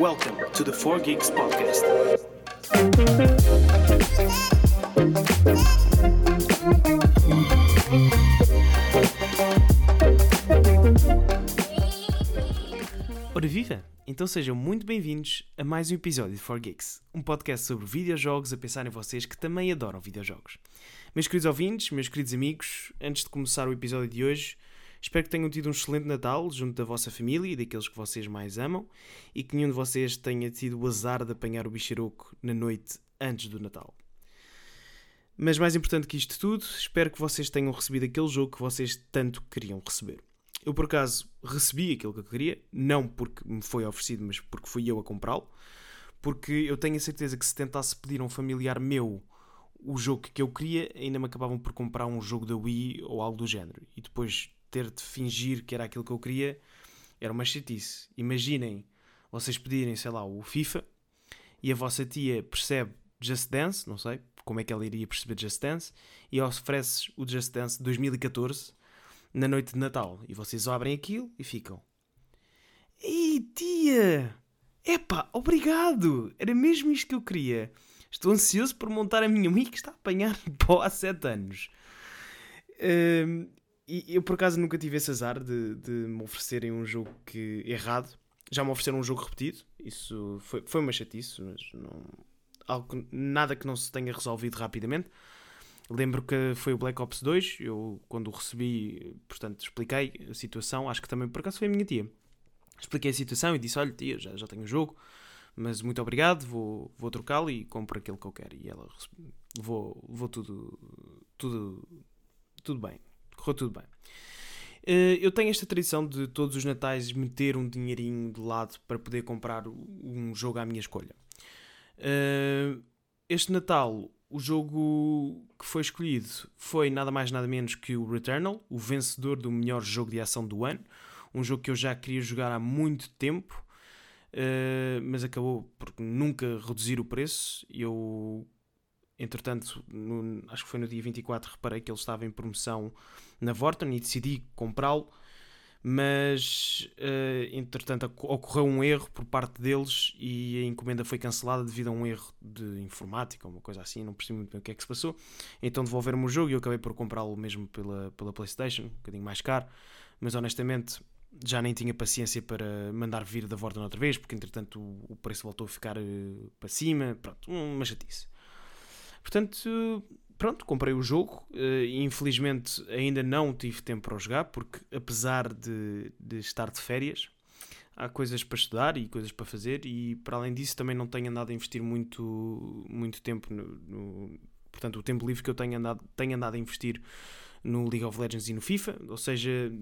Welcome to the 4 Geeks Podcast. Ora viva! Então sejam muito bem-vindos a mais um episódio de 4 Geeks, um podcast sobre videojogos a pensar em vocês que também adoram videojogos. Meus queridos ouvintes, meus queridos amigos, antes de começar o episódio de hoje, espero que tenham tido um excelente Natal junto da vossa família e daqueles que vocês mais amam e que nenhum de vocês tenha tido o azar de apanhar o bicharoco na noite antes do Natal. Mas mais importante que isto tudo, espero que vocês tenham recebido aquele jogo que vocês tanto queriam receber. Eu, por acaso, recebi aquilo que eu queria, não porque me foi oferecido, mas porque fui eu a comprá-lo. Porque eu tenho a certeza que se tentasse pedir a um familiar meu o jogo que eu queria, ainda me acabavam por comprar um jogo da Wii ou algo do género. E depois ter de fingir que era aquilo que eu queria era uma chatice. Imaginem vocês pedirem, sei lá, o FIFA e a vossa tia percebe Just Dance, não sei como é que ela iria perceber Just Dance, e ofereces o Just Dance 2014 na noite de Natal. E vocês abrem aquilo e ficam. Ei, tia! Epá, obrigado! Era mesmo isto que eu queria. Estou ansioso por montar a minha Wii que está a apanhar pó há 7 anos. Um, e eu por acaso nunca tive esse azar de, de me oferecerem um jogo que, errado. Já me ofereceram um jogo repetido. Isso foi, foi uma chatice, mas não, algo, nada que não se tenha resolvido rapidamente. Lembro que foi o Black Ops 2, eu quando o recebi, portanto, expliquei a situação, acho que também por acaso foi a minha tia. Expliquei a situação e disse: Olha, tia, já, já tenho o jogo, mas muito obrigado, vou, vou trocá-lo e compro aquilo que eu quero. E ela vou, vou tudo, tudo, tudo bem, correu tudo bem. Eu tenho esta tradição de todos os natais meter um dinheirinho de lado para poder comprar um jogo à minha escolha. Este Natal o jogo que foi escolhido foi nada mais nada menos que o Returnal, o vencedor do melhor jogo de ação do ano. Um jogo que eu já queria jogar há muito tempo, uh, mas acabou por nunca reduzir o preço. Eu, entretanto, no, acho que foi no dia 24, reparei que ele estava em promoção na Vorten e decidi comprá-lo mas uh, entretanto ocorreu um erro por parte deles e a encomenda foi cancelada devido a um erro de informática uma coisa assim, não percebi muito bem o que é que se passou. Então devolveram-me o jogo e eu acabei por comprá-lo mesmo pela, pela PlayStation, um bocadinho mais caro, mas honestamente já nem tinha paciência para mandar vir da Vorten outra vez, porque entretanto o, preço voltou a ficar uh, para cima, pronto, uma chatice. Portanto, pronto, comprei o jogo. Uh, infelizmente ainda não tive tempo para jogar, porque apesar de, de estar de férias, há coisas para estudar e coisas para fazer, e para além disso também não tenho andado a investir muito, muito tempo no, no portanto o tempo livre que eu tenho andado, tenho andado a investir no League of Legends e no FIFA, ou seja,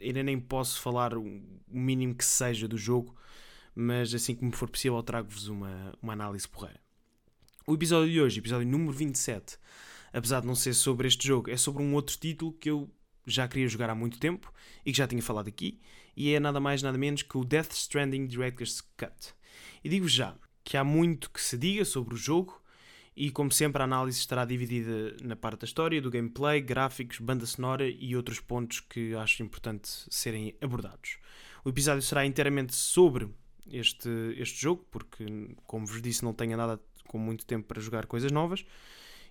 ainda nem posso falar o mínimo que seja do jogo, mas assim que me for possível trago-vos uma, uma análise porreira. O episódio de hoje, episódio número 27, apesar de não ser sobre este jogo, é sobre um outro título que eu já queria jogar há muito tempo e que já tinha falado aqui, e é nada mais nada menos que o Death Stranding Director's Cut. E digo já que há muito que se diga sobre o jogo, e como sempre a análise estará dividida na parte da história, do gameplay, gráficos, banda sonora e outros pontos que acho importante serem abordados. O episódio será inteiramente sobre este, este jogo, porque, como vos disse, não tenho nada com muito tempo para jogar coisas novas.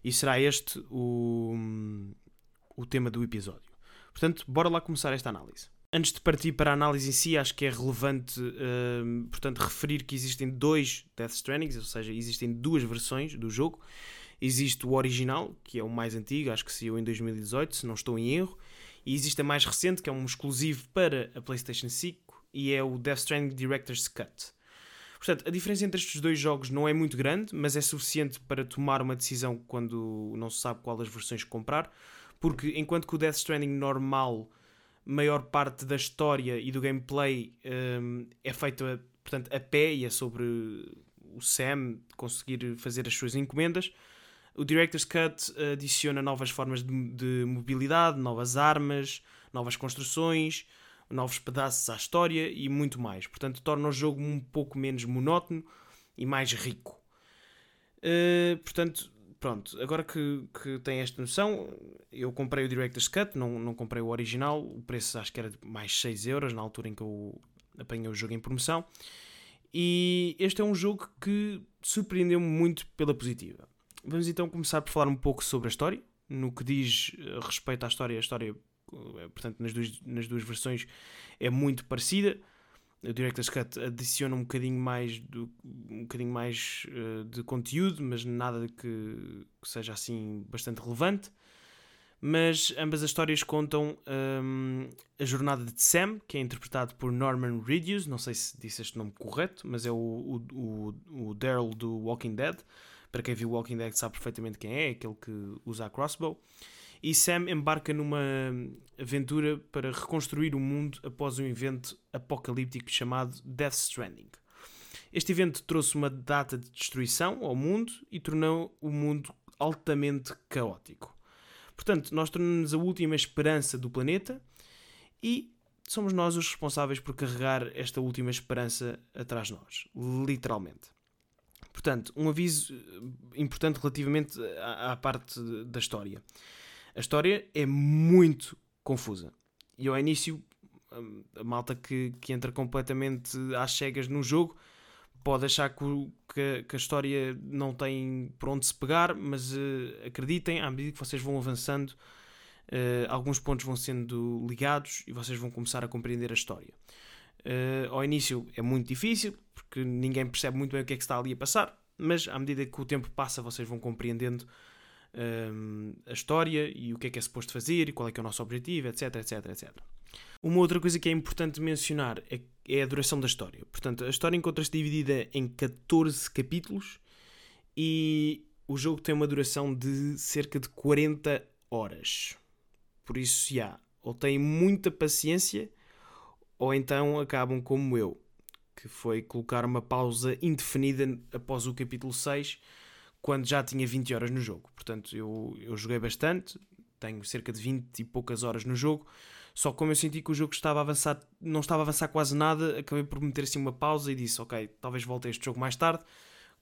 E será este o, o tema do episódio. Portanto, bora lá começar esta análise. Antes de partir para a análise em si, acho que é relevante uh, portanto, referir que existem dois Death Strandings, ou seja, existem duas versões do jogo. Existe o original, que é o mais antigo, acho que saiu em 2018, se não estou em erro. E existe a mais recente, que é um exclusivo para a PlayStation 5, e é o Death Stranding Director's Cut. Portanto, a diferença entre estes dois jogos não é muito grande, mas é suficiente para tomar uma decisão quando não se sabe qual das versões comprar, porque enquanto que o Death Stranding normal, maior parte da história e do gameplay um, é feita portanto, a pé e é sobre o Sam conseguir fazer as suas encomendas. O Director's Cut adiciona novas formas de, de mobilidade, novas armas, novas construções, novos pedaços à história e muito mais. Portanto, torna o jogo um pouco menos monótono e mais rico. Uh, portanto, pronto, agora que, que tem esta noção, eu comprei o Director's Cut, não, não comprei o original, o preço acho que era de mais 6 euros na altura em que eu apanhei o jogo em promoção. E este é um jogo que surpreendeu-me muito pela positiva. Vamos então começar por falar um pouco sobre a história. No que diz eh, respeito à história, a história, eh, portanto, nas duas, nas duas versões é muito parecida. O Director's Cut adiciona um bocadinho mais, do, um bocadinho mais uh, de conteúdo, mas nada que, que, seja assim bastante relevante. Mas ambas as histórias contam um, a jornada de Sam, que é interpretado por Norman Reedus, não sei se disse este nome correto, mas é o, o, o, o Daryl do Walking Dead. Para quem viu Walking Dead sabe perfeitamente quem é, aquele que usa a crossbow e Sam embarca numa aventura para reconstruir o mundo após um evento apocalíptico chamado Death Stranding. Este evento trouxe uma data de destruição ao mundo e tornou o mundo altamente caótico. Portanto, nós tornamos a última esperança do planeta e somos nós os responsáveis por carregar esta última esperança atrás de nós, literalmente. Portanto, um aviso importante relativamente à, à parte da história. A história é muito confusa. E ao início, a malta que, que entra completamente às cegas no jogo pode achar que, que, que, a história não tem por onde se pegar, mas uh, acreditem, à medida que vocês vão avançando, uh, alguns pontos vão sendo ligados e vocês vão começar a compreender a história. Uh, ao início é muito difícil, porque ninguém percebe muito bem o que é que está ali a passar, mas à medida que o tempo passa, vocês vão compreendendo um, a história e o que é que é suposto fazer e qual é que é o nosso objetivo, etc, etc, etc. Uma outra coisa que é importante mencionar é, é a duração da história. Portanto, a história encontra-se dividida em 14 capítulos e o jogo tem uma duração de cerca de 40 horas. Por isso, já, ou têm muita paciência ou então acabam como eu, que foi colocar uma pausa indefinida após o capítulo 6 quando já tinha 20 horas no jogo. Portanto, eu, eu joguei bastante, tenho cerca de 20 e poucas horas no jogo. Só como eu senti que o jogo estava a avançar, não estava a avançar quase nada, acabei por meter assim uma pausa e disse: Ok, talvez volte a este jogo mais tarde,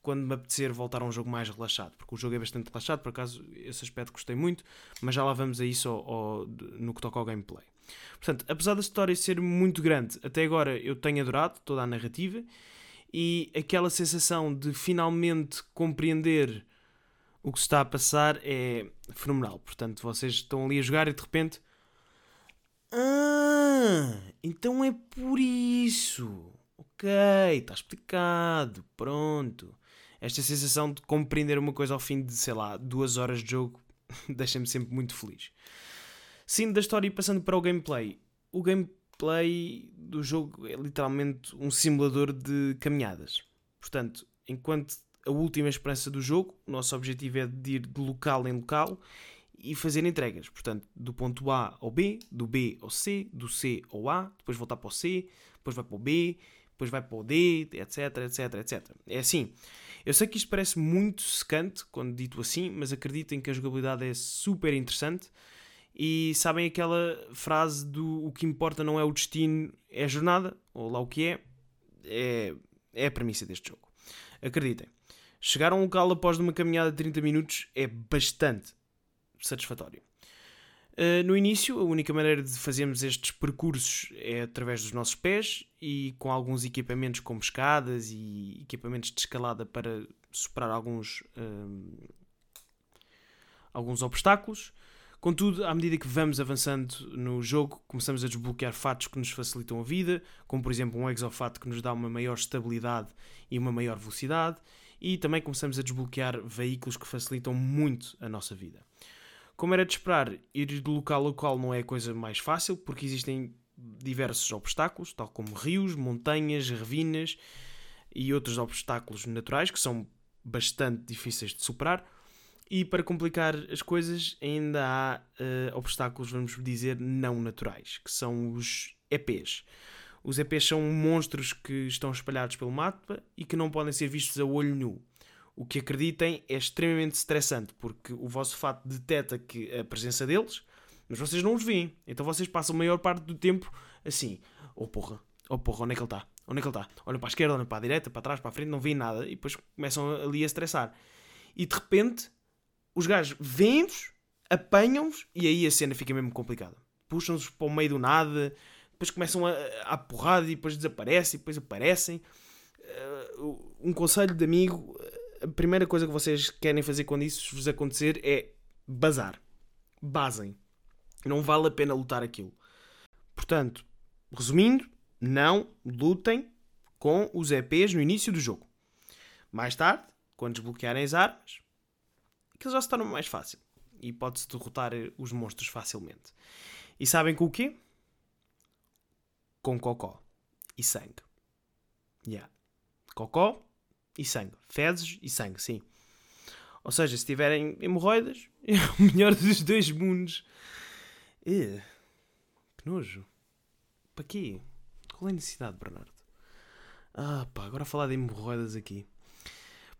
quando me apetecer voltar a um jogo mais relaxado. Porque o jogo é bastante relaxado, por acaso, esse aspecto gostei muito, mas já lá vamos a isso ao, ao, no que toca ao gameplay. Portanto, apesar da história ser muito grande, até agora eu tenho adorado toda a narrativa e aquela sensação de finalmente compreender o que se está a passar é fenomenal. Portanto, vocês estão ali a jogar e de repente. Ah, então é por isso. Ok, está explicado. Pronto. Esta sensação de compreender uma coisa ao fim de, sei lá, duas horas de jogo deixa-me sempre muito feliz. Saindo da história e passando para o gameplay. O gameplay gameplay do jogo é literalmente um simulador de caminhadas. Portanto, enquanto a última esperança do jogo, o nosso objetivo é de ir de local em local e fazer entregas. Portanto, do ponto A ao B, do B ao C, do C ao A, depois voltar para o C, depois vai para o B, depois vai para o D, etc, etc, etc. É assim. Eu sei que isto parece muito secante quando dito assim, mas acreditem que a jogabilidade é super interessante e sabem aquela frase do o que importa não é o destino, é a jornada, ou lá o que é, é, é a premissa deste jogo. Acreditem. Chegar a um local após uma caminhada de 30 minutos é bastante satisfatório. Uh, no início, a única maneira de fazermos estes percursos é através dos nossos pés e com alguns equipamentos como escadas e equipamentos de escalada para superar alguns, uh, alguns obstáculos. Contudo, à medida que vamos avançando no jogo, começamos a desbloquear fatos que nos facilitam a vida, como por exemplo um exofato que nos dá uma maior estabilidade e uma maior velocidade, e também começamos a desbloquear veículos que facilitam muito a nossa vida. Como era de esperar, ir de local a local não é a coisa mais fácil, porque existem diversos obstáculos, tal como rios, montanhas, ravinas e outros obstáculos naturais que são bastante difíceis de superar. E para complicar as coisas, ainda há uh, obstáculos, vamos dizer, não naturais, que são os EPs. Os EPs são monstros que estão espalhados pelo mapa e que não podem ser vistos a olho nu. O que acreditem é extremamente estressante, porque o vosso fato detecta que a presença deles, mas vocês não os veem. Então vocês passam a maior parte do tempo assim: oh porra, oh porra, onde é que ele está? Onde é que ele está? Olham para a esquerda, olham para a direita, para trás, para a frente, não veem nada e depois começam ali a estressar. E de repente os gajos vêm-vos, apanham-vos e aí a cena fica mesmo complicada. Puxam-vos para o meio do nada, depois começam a, a porrada e depois desaparecem, e depois aparecem. uh, um conselho de amigo, a primeira coisa que vocês querem fazer quando isso vos acontecer é bazar. Basem. Não vale a pena lutar aquilo. Portanto, resumindo, não lutem com os EPs no início do jogo. Mais tarde, quando desbloquearem as armas, aquilo já se torna mais fácil. E pode-se derrotar os monstros facilmente. E sabem com o quê? Com cocó e sangue. Yeah. Cocó e sangue. Fezes e sangue, sim. Ou seja, se tiverem hemorroidas, é o melhor dos dois mundos. Uh, que nojo. Para quê? Qual é a necessidade, Bernardo? Ah, pá, agora falar de hemorroidas aqui.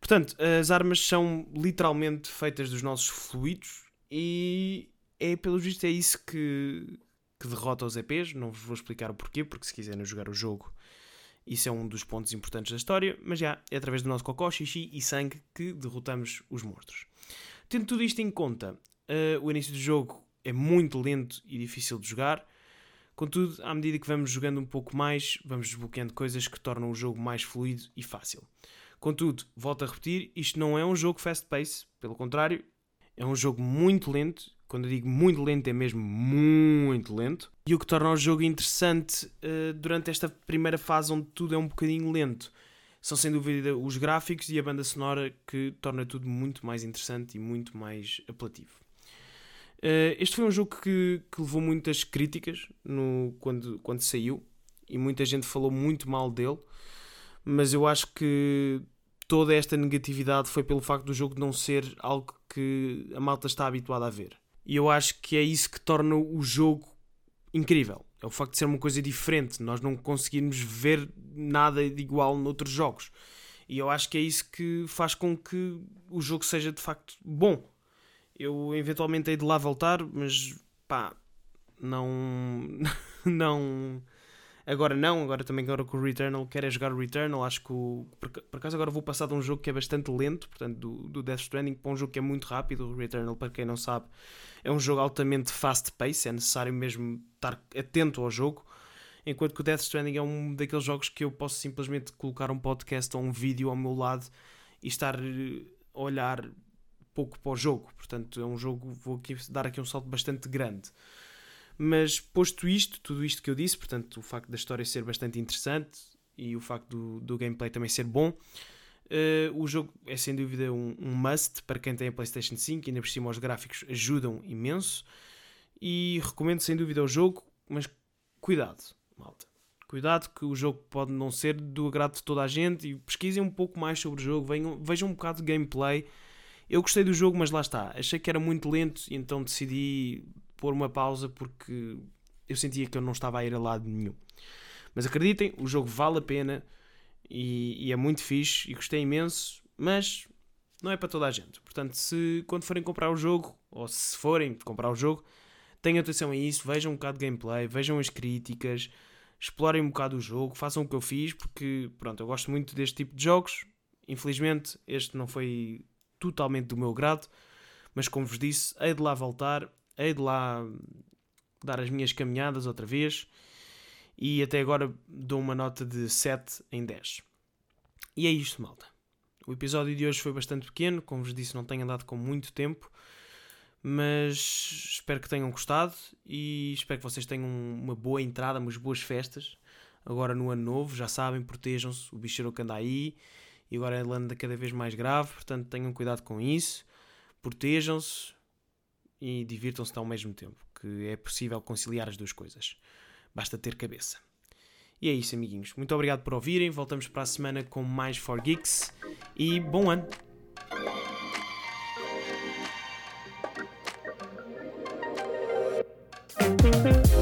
Portanto, as armas são literalmente feitas dos nossos fluidos e é, pelo visto, é isso que, que derrota os EPs. Não vos vou explicar o porquê, porque se quiserem jogar o jogo, isso é um dos pontos importantes da história. Mas já é através do nosso cocó, xixi e sangue que derrotamos os monstros. Tendo tudo isto em conta, uh, o início do jogo é muito lento e difícil de jogar. Contudo, à medida que vamos jogando um pouco mais, vamos desbloqueando coisas que tornam o jogo mais fluido e fácil. Contudo, volto a repetir, isto não é um jogo fast pace, pelo contrário, é um jogo muito lento. Quando eu digo muito lento, é mesmo muito lento. E o que torna o jogo interessante uh, durante esta primeira fase, onde tudo é um bocadinho lento, são sem dúvida os gráficos e a banda sonora que torna tudo muito mais interessante e muito mais apelativo. Uh, este foi um jogo que, que levou muitas críticas no, quando, quando saiu e muita gente falou muito mal dele, mas eu acho que toda esta negatividade foi pelo facto do jogo não ser algo que a malta está habituada a ver. E eu acho que é isso que torna o jogo incrível. É o facto de ser uma coisa diferente, nós não conseguirmos ver nada de igual noutros jogos. E eu acho que é isso que faz com que o jogo seja de facto bom. Eu eventualmente hei de lá voltar, mas pá, não. não Agora não, agora também agora com o Returnal, quero é jogar o Returnal, acho que o, por, por acaso agora vou passar de um jogo que é bastante lento, portanto do, do Death Stranding para um jogo que é muito rápido, o Returnal para quem não sabe é um jogo altamente fast pace, é necessário mesmo estar atento ao jogo, enquanto que o Death Stranding é um daqueles jogos que eu posso simplesmente colocar um podcast ou um vídeo ao meu lado e estar eh, a olhar pouco para o jogo, portanto é um jogo, vou aqui dar aqui um salto bastante grande. Mas posto isto, tudo isto que eu disse, portanto, o facto da história ser bastante interessante e o facto do, do gameplay também ser bom, uh, o jogo é sem dúvida um, um, must para quem tem a PlayStation 5, ainda por cima os gráficos ajudam imenso. E recomendo sem dúvida o jogo, mas cuidado, malta. Cuidado que o jogo pode não ser do agrado de toda a gente e pesquisem um pouco mais sobre o jogo, venham, vejam um bocado de gameplay. Eu gostei do jogo, mas lá está. Achei que era muito lento então decidi pôr uma pausa porque eu sentia que eu não estava a ir a lado nenhum. Mas acreditem, o jogo vale a pena e, e, é muito fixe e gostei imenso, mas não é para toda a gente. Portanto, se quando forem comprar o jogo, ou se forem comprar o jogo, tenham atenção a isso, vejam um bocado de gameplay, vejam as críticas, explorem um bocado o jogo, façam o que eu fiz, porque pronto, eu gosto muito deste tipo de jogos. Infelizmente, este não foi totalmente do meu grado, mas como vos disse, hei de lá voltar hei de lá dar as minhas caminhadas outra vez e até agora dou uma nota de 7 em 10. E é isto, malta. O episódio de hoje foi bastante pequeno, como vos disse, não tenho andado com muito tempo, mas espero que tenham gostado e espero que vocês tenham uma boa entrada, umas boas festas. Agora no ano novo, já sabem, protejam-se, o bicheiro que anda aí e agora anda cada vez mais grave, portanto tenham cuidado com isso, protejam-se, e divirtam-se ao mesmo tempo, que é possível conciliar as duas coisas. Basta ter cabeça. E é isso, amiguinhos. Muito obrigado por ouvirem. Voltamos para a semana com mais 4Geeks e bom ano! Thank